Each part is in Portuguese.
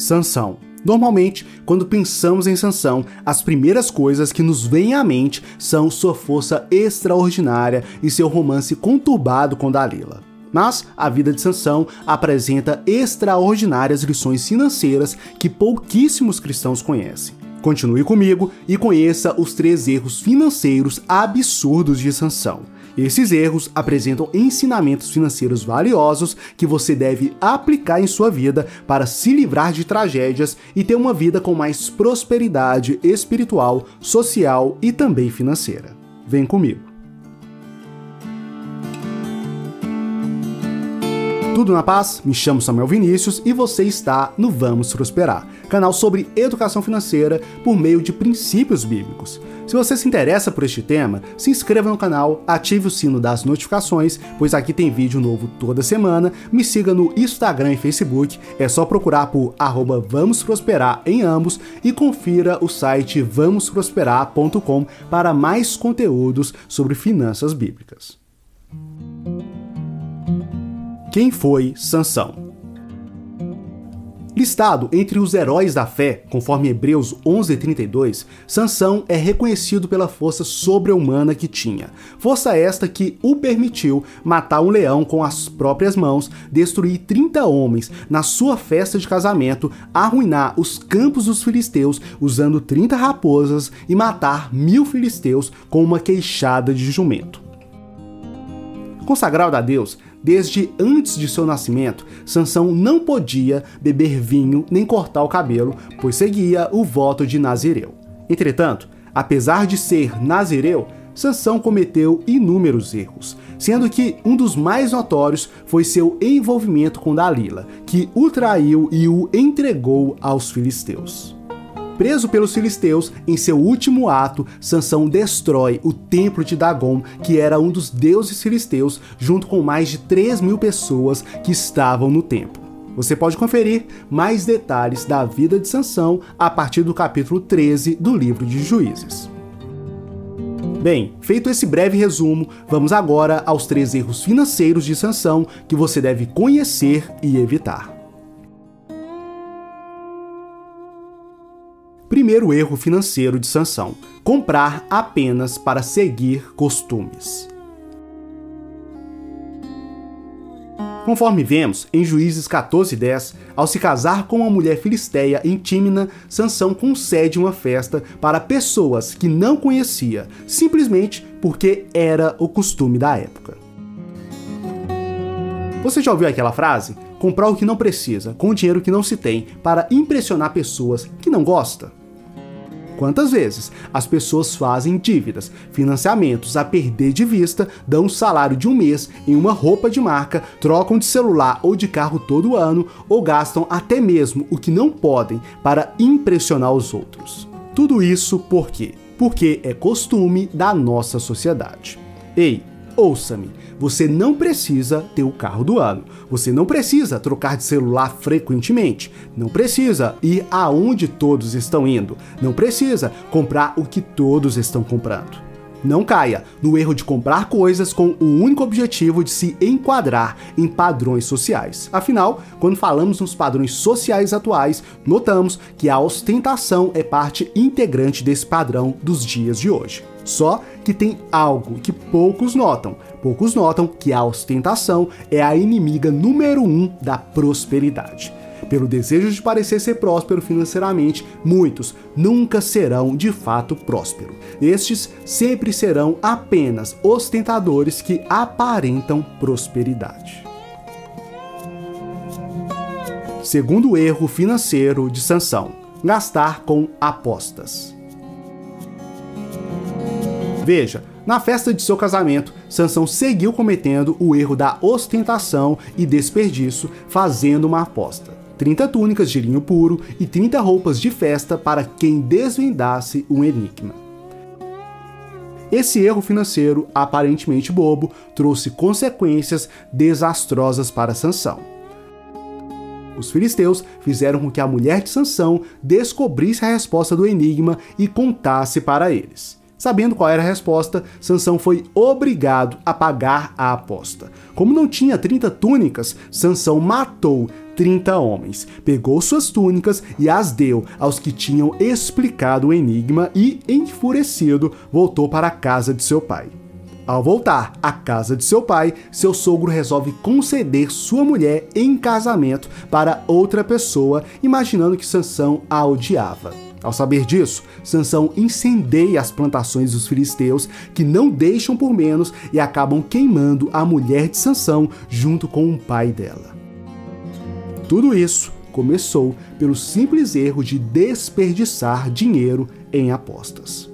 Sansão. Normalmente, quando pensamos em Sansão, as primeiras coisas que nos vêm à mente são sua força extraordinária e seu romance conturbado com Dalila. Mas a vida de Sansão apresenta extraordinárias lições financeiras que pouquíssimos cristãos conhecem. Continue comigo e conheça os três erros financeiros absurdos de Sansão. Esses erros apresentam ensinamentos financeiros valiosos que você deve aplicar em sua vida para se livrar de tragédias e ter uma vida com mais prosperidade espiritual, social e também financeira. Vem comigo. Tudo na paz? Me chamo Samuel Vinícius e você está no Vamos Prosperar, canal sobre educação financeira por meio de princípios bíblicos. Se você se interessa por este tema, se inscreva no canal, ative o sino das notificações, pois aqui tem vídeo novo toda semana. Me siga no Instagram e Facebook, é só procurar por arroba Vamos Prosperar em ambos e confira o site vamosprosperar.com para mais conteúdos sobre finanças bíblicas. Quem foi Sansão? Listado entre os heróis da fé, conforme Hebreus 11:32, Sansão é reconhecido pela força sobre-humana que tinha. Força esta que o permitiu matar um leão com as próprias mãos, destruir 30 homens na sua festa de casamento, arruinar os campos dos filisteus usando 30 raposas e matar mil filisteus com uma queixada de jumento. Consagrado a Deus, Desde antes de seu nascimento, Sansão não podia beber vinho nem cortar o cabelo, pois seguia o voto de Nazireu. Entretanto, apesar de ser Nazireu, Sansão cometeu inúmeros erros, sendo que um dos mais notórios foi seu envolvimento com Dalila, que o traiu e o entregou aos filisteus. Preso pelos filisteus, em seu último ato, Sansão destrói o templo de Dagon, que era um dos deuses filisteus, junto com mais de 3 mil pessoas que estavam no templo. Você pode conferir mais detalhes da vida de Sansão a partir do capítulo 13 do livro de Juízes. Bem, feito esse breve resumo, vamos agora aos três erros financeiros de Sansão que você deve conhecer e evitar. Primeiro erro financeiro de Sansão: comprar apenas para seguir costumes. Conforme vemos em Juízes 14:10, ao se casar com uma mulher filisteia em Tímina, Sansão concede uma festa para pessoas que não conhecia, simplesmente porque era o costume da época. Você já ouviu aquela frase? Comprar o que não precisa, com o dinheiro que não se tem, para impressionar pessoas que não gosta? Quantas vezes as pessoas fazem dívidas, financiamentos a perder de vista, dão um salário de um mês em uma roupa de marca, trocam de celular ou de carro todo ano ou gastam até mesmo o que não podem para impressionar os outros. Tudo isso por quê? Porque é costume da nossa sociedade. Ei, ouça-me, você não precisa ter o carro do ano. Você não precisa trocar de celular frequentemente. Não precisa ir aonde todos estão indo. Não precisa comprar o que todos estão comprando. Não caia no erro de comprar coisas com o único objetivo de se enquadrar em padrões sociais. Afinal, quando falamos nos padrões sociais atuais, notamos que a ostentação é parte integrante desse padrão dos dias de hoje. Só que tem algo que poucos notam. Poucos notam que a ostentação é a inimiga número um da prosperidade. Pelo desejo de parecer ser próspero financeiramente, muitos nunca serão de fato prósperos. Estes sempre serão apenas ostentadores que aparentam prosperidade. Segundo erro financeiro de Sansão: gastar com apostas. Veja, na festa de seu casamento, Sansão seguiu cometendo o erro da ostentação e desperdício, fazendo uma aposta. 30 túnicas de linho puro e 30 roupas de festa para quem desvendasse um enigma. Esse erro financeiro, aparentemente bobo, trouxe consequências desastrosas para Sansão. Os filisteus fizeram com que a mulher de Sansão descobrisse a resposta do enigma e contasse para eles. Sabendo qual era a resposta, Sansão foi obrigado a pagar a aposta. Como não tinha 30 túnicas, Sansão matou 30 homens, pegou suas túnicas e as deu aos que tinham explicado o enigma e, enfurecido, voltou para a casa de seu pai. Ao voltar à casa de seu pai, seu sogro resolve conceder sua mulher em casamento para outra pessoa, imaginando que Sansão a odiava. Ao saber disso, Sansão incendeia as plantações dos filisteus, que não deixam por menos e acabam queimando a mulher de Sansão junto com o pai dela. Tudo isso começou pelo simples erro de desperdiçar dinheiro em apostas.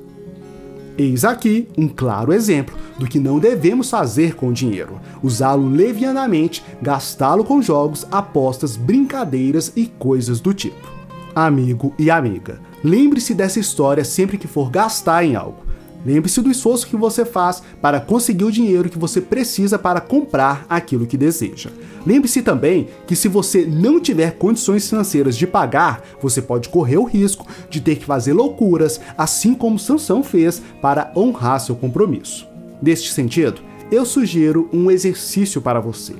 Eis aqui um claro exemplo do que não devemos fazer com o dinheiro: usá-lo levianamente, gastá-lo com jogos, apostas, brincadeiras e coisas do tipo. Amigo e amiga, lembre-se dessa história sempre que for gastar em algo. Lembre-se do esforço que você faz para conseguir o dinheiro que você precisa para comprar aquilo que deseja. Lembre-se também que se você não tiver condições financeiras de pagar, você pode correr o risco de ter que fazer loucuras, assim como Sansão fez para honrar seu compromisso. Neste sentido, eu sugiro um exercício para você.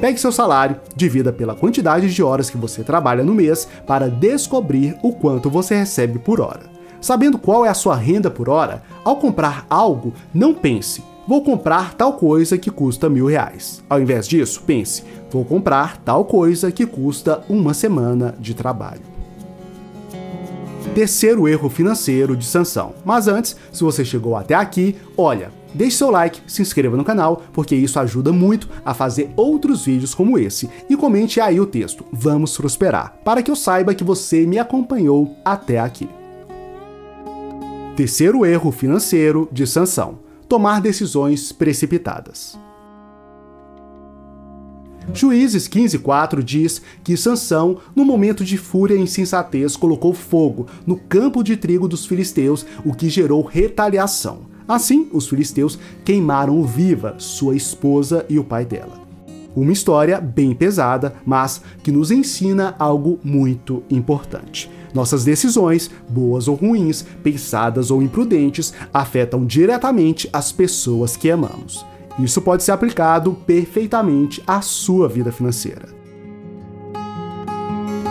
Pegue seu salário, divida pela quantidade de horas que você trabalha no mês para descobrir o quanto você recebe por hora. Sabendo qual é a sua renda por hora, ao comprar algo, não pense, vou comprar tal coisa que custa mil reais. Ao invés disso, pense, vou comprar tal coisa que custa uma semana de trabalho. Terceiro erro financeiro de sanção. Mas antes, se você chegou até aqui, olha, deixe seu like, se inscreva no canal, porque isso ajuda muito a fazer outros vídeos como esse. E comente aí o texto, vamos prosperar, para que eu saiba que você me acompanhou até aqui. Terceiro erro financeiro de sanção: tomar decisões precipitadas. Juízes 15:4 diz que Sansão, no momento de fúria e insensatez, colocou fogo no campo de trigo dos filisteus, o que gerou retaliação. Assim, os filisteus queimaram viva sua esposa e o pai dela. Uma história bem pesada, mas que nos ensina algo muito importante. Nossas decisões, boas ou ruins, pensadas ou imprudentes, afetam diretamente as pessoas que amamos. Isso pode ser aplicado perfeitamente à sua vida financeira.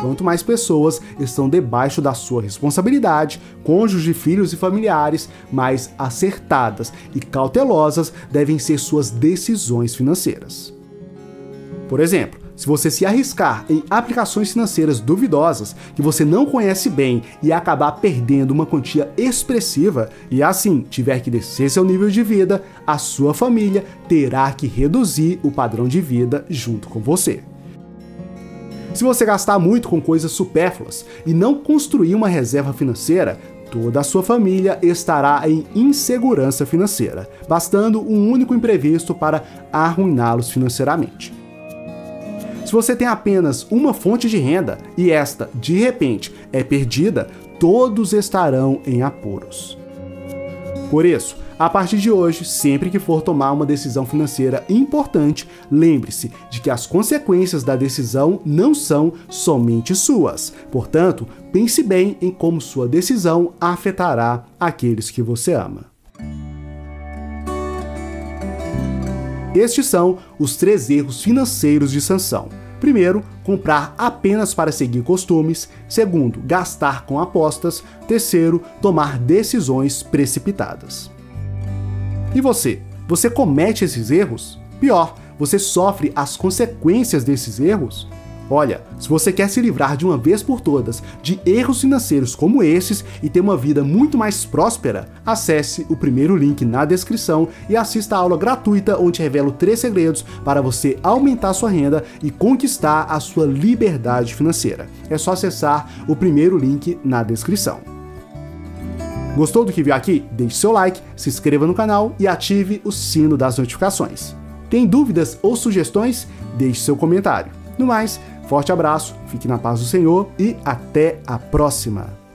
Quanto mais pessoas estão debaixo da sua responsabilidade, cônjuge, filhos e familiares, mais acertadas e cautelosas devem ser suas decisões financeiras. Por exemplo, se você se arriscar em aplicações financeiras duvidosas que você não conhece bem e acabar perdendo uma quantia expressiva e assim tiver que descer seu nível de vida, a sua família terá que reduzir o padrão de vida junto com você. Se você gastar muito com coisas supérfluas e não construir uma reserva financeira, toda a sua família estará em insegurança financeira, bastando um único imprevisto para arruiná-los financeiramente. Se você tem apenas uma fonte de renda e esta, de repente, é perdida, todos estarão em apuros. Por isso, a partir de hoje, sempre que for tomar uma decisão financeira importante, lembre-se de que as consequências da decisão não são somente suas. Portanto, pense bem em como sua decisão afetará aqueles que você ama. Estes são os três erros financeiros de sanção. Primeiro, comprar apenas para seguir costumes. Segundo, gastar com apostas. Terceiro, tomar decisões precipitadas. E você? Você comete esses erros? Pior, você sofre as consequências desses erros? Olha, se você quer se livrar de uma vez por todas de erros financeiros como esses e ter uma vida muito mais próspera, acesse o primeiro link na descrição e assista a aula gratuita onde revelo três segredos para você aumentar sua renda e conquistar a sua liberdade financeira. É só acessar o primeiro link na descrição. Gostou do que viu aqui? Deixe seu like, se inscreva no canal e ative o sino das notificações. Tem dúvidas ou sugestões? Deixe seu comentário. No mais, Forte abraço, fique na paz do Senhor e até a próxima!